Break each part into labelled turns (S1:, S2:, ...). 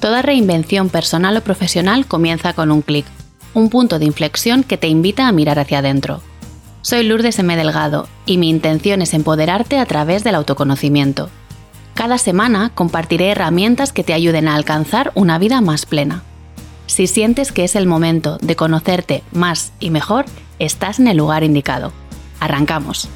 S1: Toda reinvención personal o profesional comienza con un clic, un punto de inflexión que te invita a mirar hacia adentro. Soy Lourdes M. Delgado y mi intención es empoderarte a través del autoconocimiento. Cada semana compartiré herramientas que te ayuden a alcanzar una vida más plena. Si sientes que es el momento de conocerte más y mejor, estás en el lugar indicado. Arrancamos.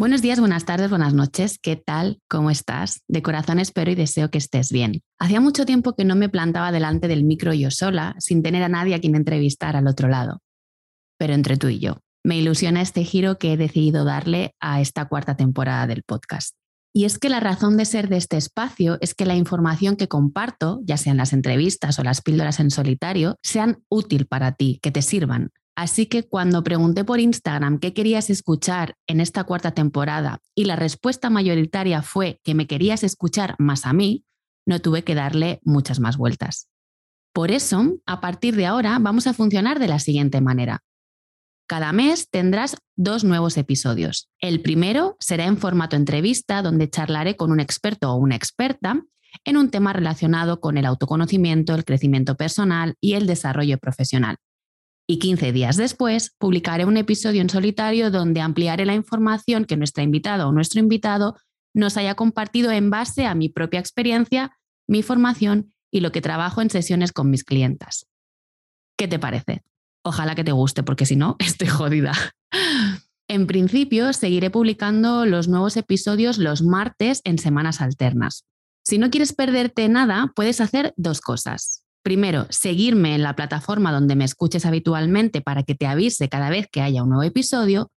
S1: Buenos días, buenas tardes, buenas noches. ¿Qué tal? ¿Cómo estás? De corazón espero y deseo que estés bien. Hacía mucho tiempo que no me plantaba delante del micro yo sola, sin tener a nadie a quien entrevistar al otro lado. Pero entre tú y yo, me ilusiona este giro que he decidido darle a esta cuarta temporada del podcast. Y es que la razón de ser de este espacio es que la información que comparto, ya sean las entrevistas o las píldoras en solitario, sean útil para ti, que te sirvan, Así que cuando pregunté por Instagram qué querías escuchar en esta cuarta temporada y la respuesta mayoritaria fue que me querías escuchar más a mí, no tuve que darle muchas más vueltas. Por eso, a partir de ahora vamos a funcionar de la siguiente manera. Cada mes tendrás dos nuevos episodios. El primero será en formato entrevista, donde charlaré con un experto o una experta en un tema relacionado con el autoconocimiento, el crecimiento personal y el desarrollo profesional y 15 días después publicaré un episodio en solitario donde ampliaré la información que nuestra invitada o nuestro invitado nos haya compartido en base a mi propia experiencia, mi formación y lo que trabajo en sesiones con mis clientas. ¿Qué te parece? Ojalá que te guste, porque si no, estoy jodida. En principio, seguiré publicando los nuevos episodios los martes en semanas alternas. Si no quieres perderte nada, puedes hacer dos cosas. Primero, seguirme en la plataforma donde me escuches habitualmente para que te avise cada vez que haya un nuevo episodio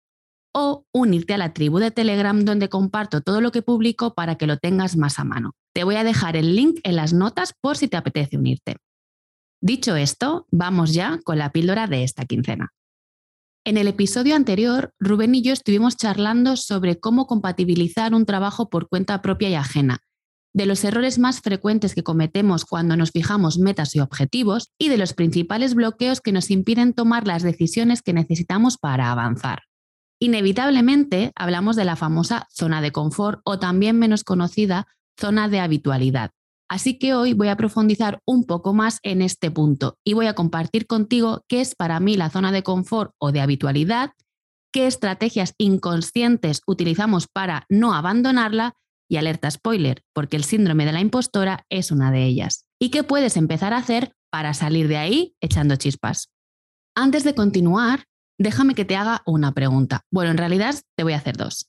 S1: o unirte a la tribu de Telegram donde comparto todo lo que publico para que lo tengas más a mano. Te voy a dejar el link en las notas por si te apetece unirte. Dicho esto, vamos ya con la píldora de esta quincena. En el episodio anterior, Rubén y yo estuvimos charlando sobre cómo compatibilizar un trabajo por cuenta propia y ajena de los errores más frecuentes que cometemos cuando nos fijamos metas y objetivos y de los principales bloqueos que nos impiden tomar las decisiones que necesitamos para avanzar. Inevitablemente hablamos de la famosa zona de confort o también menos conocida zona de habitualidad. Así que hoy voy a profundizar un poco más en este punto y voy a compartir contigo qué es para mí la zona de confort o de habitualidad, qué estrategias inconscientes utilizamos para no abandonarla y alerta spoiler, porque el síndrome de la impostora es una de ellas. ¿Y qué puedes empezar a hacer para salir de ahí echando chispas? Antes de continuar, déjame que te haga una pregunta. Bueno, en realidad te voy a hacer dos.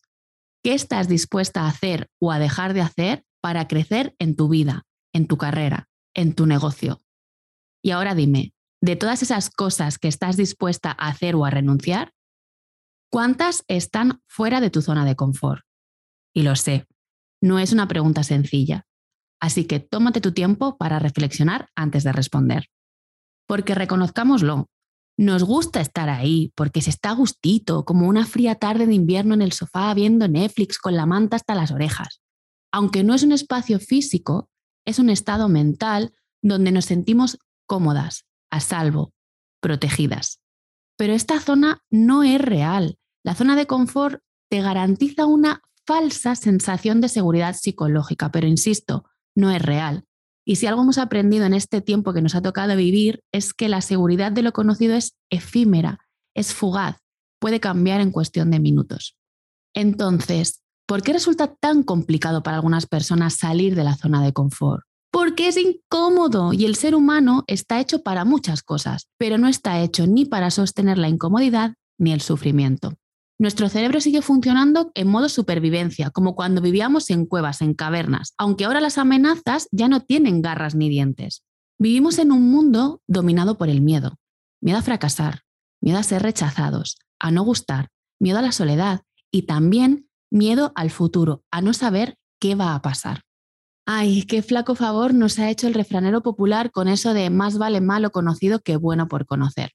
S1: ¿Qué estás dispuesta a hacer o a dejar de hacer para crecer en tu vida, en tu carrera, en tu negocio? Y ahora dime, de todas esas cosas que estás dispuesta a hacer o a renunciar, ¿cuántas están fuera de tu zona de confort? Y lo sé, no es una pregunta sencilla, así que tómate tu tiempo para reflexionar antes de responder. Porque reconozcámoslo, nos gusta estar ahí porque se está gustito, como una fría tarde de invierno en el sofá viendo Netflix con la manta hasta las orejas. Aunque no es un espacio físico, es un estado mental donde nos sentimos cómodas, a salvo, protegidas. Pero esta zona no es real. La zona de confort te garantiza una falsa sensación de seguridad psicológica, pero insisto, no es real. Y si algo hemos aprendido en este tiempo que nos ha tocado vivir es que la seguridad de lo conocido es efímera, es fugaz, puede cambiar en cuestión de minutos. Entonces, ¿por qué resulta tan complicado para algunas personas salir de la zona de confort? Porque es incómodo y el ser humano está hecho para muchas cosas, pero no está hecho ni para sostener la incomodidad ni el sufrimiento. Nuestro cerebro sigue funcionando en modo supervivencia, como cuando vivíamos en cuevas, en cavernas, aunque ahora las amenazas ya no tienen garras ni dientes. Vivimos en un mundo dominado por el miedo. Miedo a fracasar, miedo a ser rechazados, a no gustar, miedo a la soledad y también miedo al futuro, a no saber qué va a pasar. Ay, qué flaco favor nos ha hecho el refranero popular con eso de más vale malo conocido que bueno por conocer.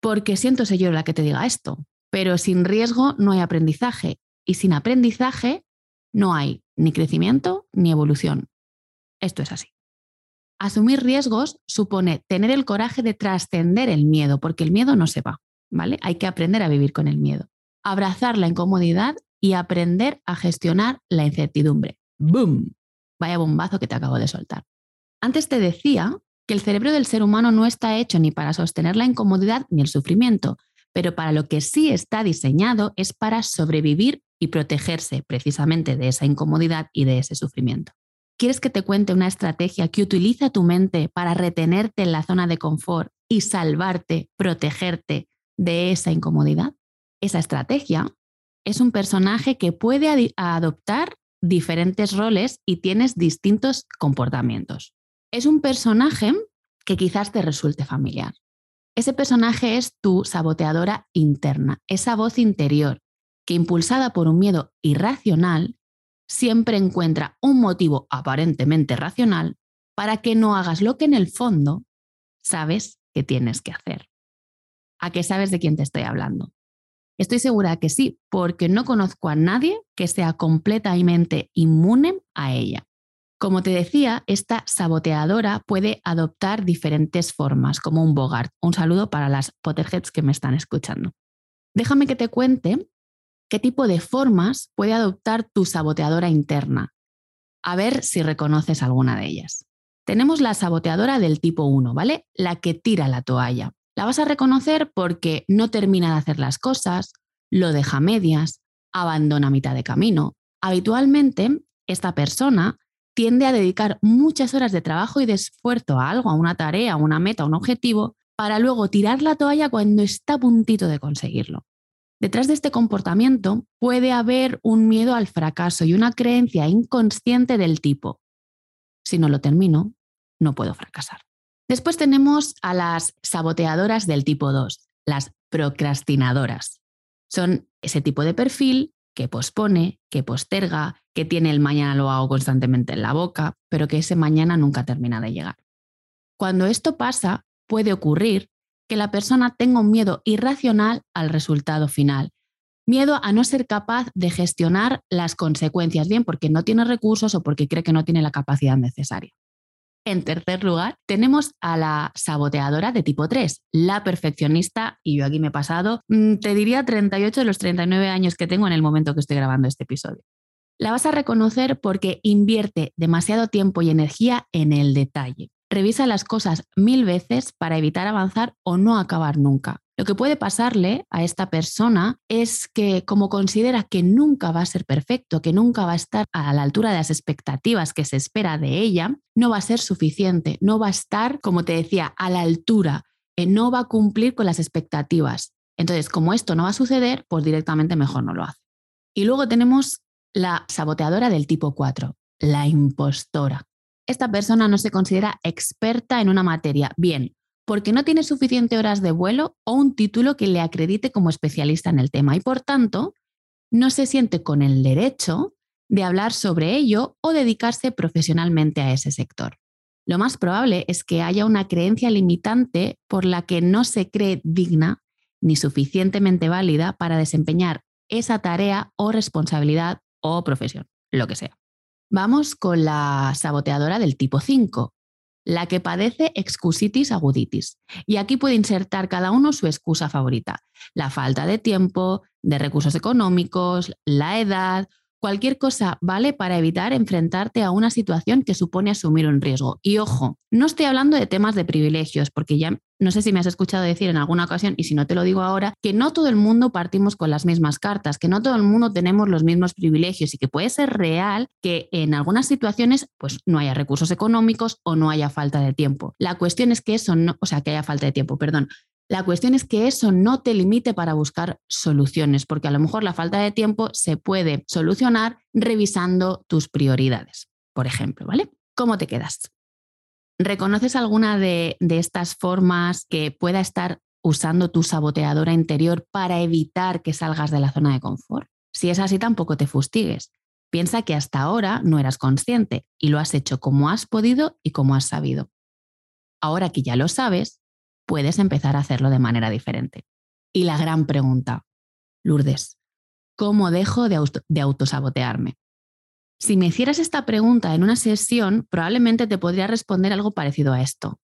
S1: Porque siento ser yo la que te diga esto, pero sin riesgo no hay aprendizaje y sin aprendizaje no hay ni crecimiento ni evolución. Esto es así. Asumir riesgos supone tener el coraje de trascender el miedo, porque el miedo no se va, ¿vale? Hay que aprender a vivir con el miedo. Abrazar la incomodidad y aprender a gestionar la incertidumbre. ¡Boom! Vaya bombazo que te acabo de soltar. Antes te decía que el cerebro del ser humano no está hecho ni para sostener la incomodidad ni el sufrimiento, pero para lo que sí está diseñado es para sobrevivir y protegerse precisamente de esa incomodidad y de ese sufrimiento. ¿Quieres que te cuente una estrategia que utiliza tu mente para retenerte en la zona de confort y salvarte, protegerte de esa incomodidad? Esa estrategia es un personaje que puede adoptar diferentes roles y tienes distintos comportamientos. Es un personaje que quizás te resulte familiar. Ese personaje es tu saboteadora interna, esa voz interior que impulsada por un miedo irracional siempre encuentra un motivo aparentemente racional para que no hagas lo que en el fondo sabes que tienes que hacer. ¿A qué sabes de quién te estoy hablando? Estoy segura que sí, porque no conozco a nadie que sea completamente inmune a ella. Como te decía, esta saboteadora puede adoptar diferentes formas, como un Bogart. Un saludo para las Potterheads que me están escuchando. Déjame que te cuente qué tipo de formas puede adoptar tu saboteadora interna. A ver si reconoces alguna de ellas. Tenemos la saboteadora del tipo 1, ¿vale? La que tira la toalla. La vas a reconocer porque no termina de hacer las cosas, lo deja medias, abandona a mitad de camino. Habitualmente, esta persona tiende a dedicar muchas horas de trabajo y de esfuerzo a algo, a una tarea, a una meta, a un objetivo, para luego tirar la toalla cuando está a puntito de conseguirlo. Detrás de este comportamiento puede haber un miedo al fracaso y una creencia inconsciente del tipo, si no lo termino, no puedo fracasar. Después tenemos a las saboteadoras del tipo 2, las procrastinadoras. Son ese tipo de perfil que pospone, que posterga, que tiene el mañana lo hago constantemente en la boca, pero que ese mañana nunca termina de llegar. Cuando esto pasa, puede ocurrir que la persona tenga un miedo irracional al resultado final. Miedo a no ser capaz de gestionar las consecuencias, bien porque no tiene recursos o porque cree que no tiene la capacidad necesaria. En tercer lugar, tenemos a la saboteadora de tipo 3, la perfeccionista, y yo aquí me he pasado, mm, te diría 38 de los 39 años que tengo en el momento que estoy grabando este episodio. La vas a reconocer porque invierte demasiado tiempo y energía en el detalle revisa las cosas mil veces para evitar avanzar o no acabar nunca. Lo que puede pasarle a esta persona es que como considera que nunca va a ser perfecto, que nunca va a estar a la altura de las expectativas que se espera de ella, no va a ser suficiente, no va a estar, como te decía, a la altura, eh, no va a cumplir con las expectativas. Entonces, como esto no va a suceder, pues directamente mejor no lo hace. Y luego tenemos la saboteadora del tipo 4, la impostora esta persona no se considera experta en una materia, bien, porque no tiene suficiente horas de vuelo o un título que le acredite como especialista en el tema y por tanto no se siente con el derecho de hablar sobre ello o dedicarse profesionalmente a ese sector. Lo más probable es que haya una creencia limitante por la que no se cree digna ni suficientemente válida para desempeñar esa tarea o responsabilidad o profesión, lo que sea. Vamos con la saboteadora del tipo 5, la que padece excusitis aguditis. Y aquí puede insertar cada uno su excusa favorita. La falta de tiempo, de recursos económicos, la edad Cualquier cosa vale para evitar enfrentarte a una situación que supone asumir un riesgo. Y ojo, no estoy hablando de temas de privilegios, porque ya no sé si me has escuchado decir en alguna ocasión, y si no te lo digo ahora, que no todo el mundo partimos con las mismas cartas, que no todo el mundo tenemos los mismos privilegios y que puede ser real que en algunas situaciones pues no haya recursos económicos o no haya falta de tiempo. La cuestión es que eso no, o sea, que haya falta de tiempo, perdón. La cuestión es que eso no te limite para buscar soluciones, porque a lo mejor la falta de tiempo se puede solucionar revisando tus prioridades, por ejemplo, ¿vale? ¿Cómo te quedas? ¿Reconoces alguna de, estas formas que pueda estar usando tu saboteadora interior para evitar que salgas de la zona de confort? Si es así, tampoco te fustigues. Piensa que hasta ahora no eras consciente y lo has hecho como has podido y como has sabido. Ahora que ya lo sabes, puedes empezar a hacerlo de manera diferente. Y la gran pregunta, Lourdes, ¿cómo dejo de, de autosabotearme? Si me hicieras esta pregunta en una sesión, probablemente te podría responder algo parecido a esto.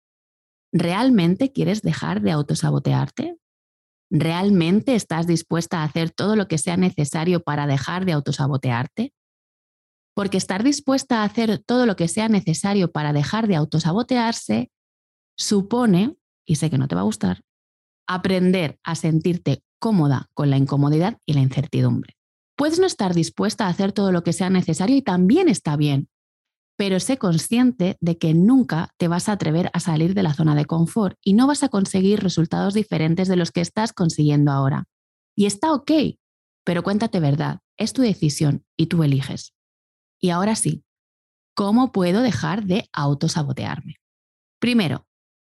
S1: ¿Realmente quieres dejar de autosabotearte? ¿Realmente estás dispuesta a hacer todo lo que sea necesario para dejar de autosabotearte? Porque estar dispuesta a hacer todo lo que sea necesario para dejar de autosabotearse supone, y sé que no te va a gustar, aprender a sentirte cómoda con la incomodidad y la incertidumbre. Puedes no estar dispuesta a hacer todo lo que sea necesario y también está bien, pero sé consciente de que nunca te vas a atrever a salir de la zona de confort y no vas a conseguir resultados diferentes de los que estás consiguiendo ahora. Y está ok, pero cuéntate verdad, es tu decisión y tú eliges. Y ahora sí, ¿cómo puedo dejar de autosabotearme? Primero,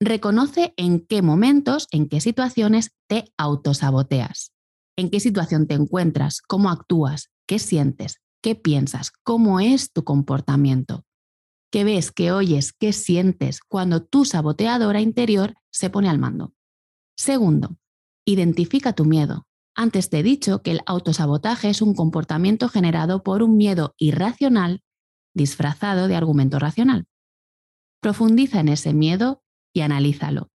S1: reconoce en qué momentos, en qué situaciones te autosaboteas. En qué situación te encuentras, cómo actúas, qué sientes, qué piensas, cómo es tu comportamiento qué ves, qué oyes, qué sientes cuando tu saboteadora interior se pone al mando. Segundo, identifica tu miedo. Antes te he dicho que el autosabotaje es un comportamiento generado por un miedo irracional disfrazado de argumento racional. Profundiza en ese miedo y analízalo.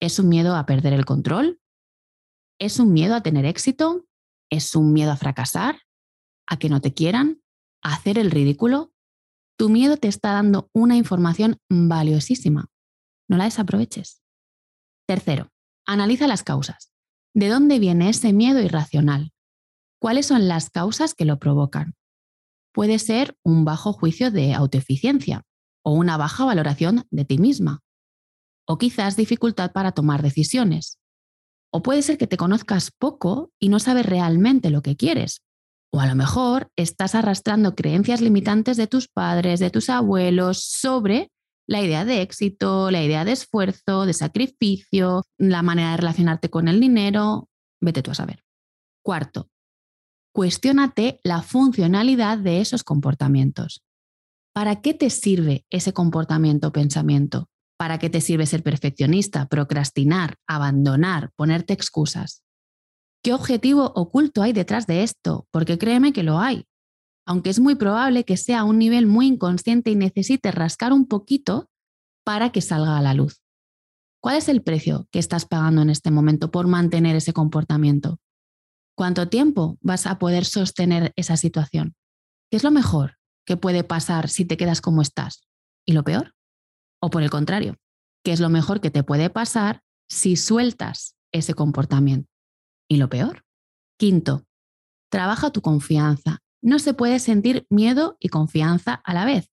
S1: ¿Es un miedo a perder el control? ¿Es un miedo a tener éxito? ¿Es un miedo a fracasar? ¿A que no te quieran? ¿A hacer el ridículo? Tu miedo te está dando una información valiosísima. No la desaproveches. Tercero, analiza las causas. ¿De dónde viene ese miedo irracional? ¿Cuáles son las causas que lo provocan? Puede ser un bajo juicio de autoeficiencia o una baja valoración de ti misma. O quizás dificultad para tomar decisiones. O puede ser que te conozcas poco y no sabes realmente lo que quieres, o a lo mejor estás arrastrando creencias limitantes de tus padres, de tus abuelos, sobre la idea de éxito, la idea de esfuerzo, de sacrificio, la manera de relacionarte con el dinero. Vete tú a saber. Cuarto, cuestiónate la funcionalidad de esos comportamientos. ¿Para qué te sirve ese comportamiento o pensamiento? ¿Para qué te sirve ser perfeccionista, procrastinar, abandonar, ponerte excusas? ¿Qué objetivo oculto hay detrás de esto? Porque créeme que lo hay. Aunque es muy probable que sea a un nivel muy inconsciente y necesite rascar un poquito para que salga a la luz. ¿Cuál es el precio que estás pagando en este momento por mantener ese comportamiento? ¿Cuánto tiempo vas a poder sostener esa situación? ¿Qué es lo mejor que puede pasar si te quedas como estás? ¿Y lo peor? O por el contrario, ¿qué es lo mejor que te puede pasar si sueltas ese comportamiento? Y lo peor. Quinto, trabaja tu confianza. No se puede sentir miedo y confianza a la vez.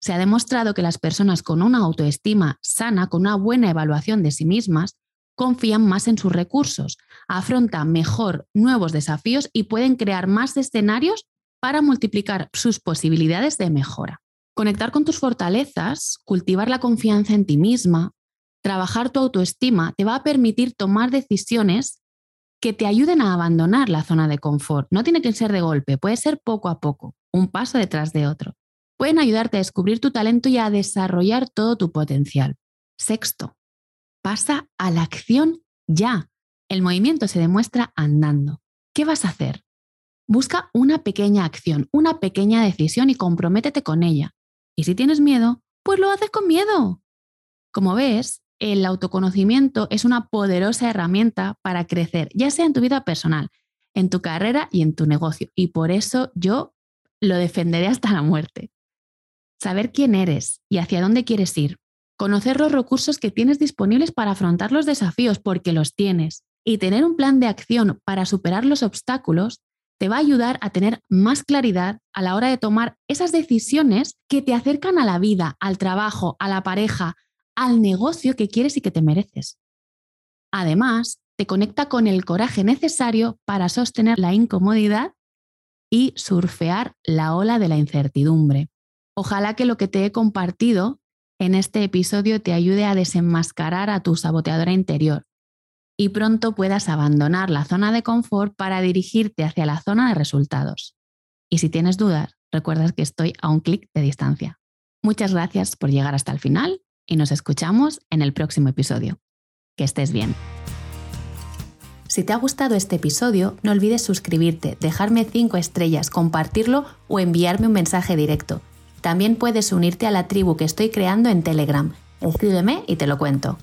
S1: Se ha demostrado que las personas con una autoestima sana, con una buena evaluación de sí mismas, confían más en sus recursos, afrontan mejor nuevos desafíos y pueden crear más escenarios para multiplicar sus posibilidades de mejora. Conectar con tus fortalezas, cultivar la confianza en ti misma, trabajar tu autoestima te va a permitir tomar decisiones que te ayuden a abandonar la zona de confort. No tiene que ser de golpe, puede ser poco a poco, un paso detrás de otro. Pueden ayudarte a descubrir tu talento y a desarrollar todo tu potencial. Sexto, pasa a la acción ya. El movimiento se demuestra andando. ¿Qué vas a hacer? Busca una pequeña acción, una pequeña decisión y comprométete con ella. Y si tienes miedo, pues lo haces con miedo. Como ves, el autoconocimiento es una poderosa herramienta para crecer, ya sea en tu vida personal, en tu carrera y en tu negocio. Y por eso yo lo defenderé hasta la muerte. Saber quién eres y hacia dónde quieres ir. Conocer los recursos que tienes disponibles para afrontar los desafíos, porque los tienes. Y tener un plan de acción para superar los obstáculos te va a ayudar a tener más claridad a la hora de tomar esas decisiones que te acercan a la vida, al trabajo, a la pareja, al negocio que quieres y que te mereces. Además, te conecta con el coraje necesario para sostener la incomodidad y surfear la ola de la incertidumbre. Ojalá que lo que te he compartido en este episodio te ayude a desenmascarar a tu saboteadora interior y pronto puedas abandonar la zona de confort para dirigirte hacia la zona de resultados. Y si tienes dudas, recuerda que estoy a un clic de distancia. Muchas gracias por llegar hasta el final y nos escuchamos en el próximo episodio. Que estés bien. Si te ha gustado este episodio, no olvides suscribirte, dejarme 5 estrellas, compartirlo o enviarme un mensaje directo. También puedes unirte a la tribu que estoy creando en Telegram. Escríbeme y te lo cuento.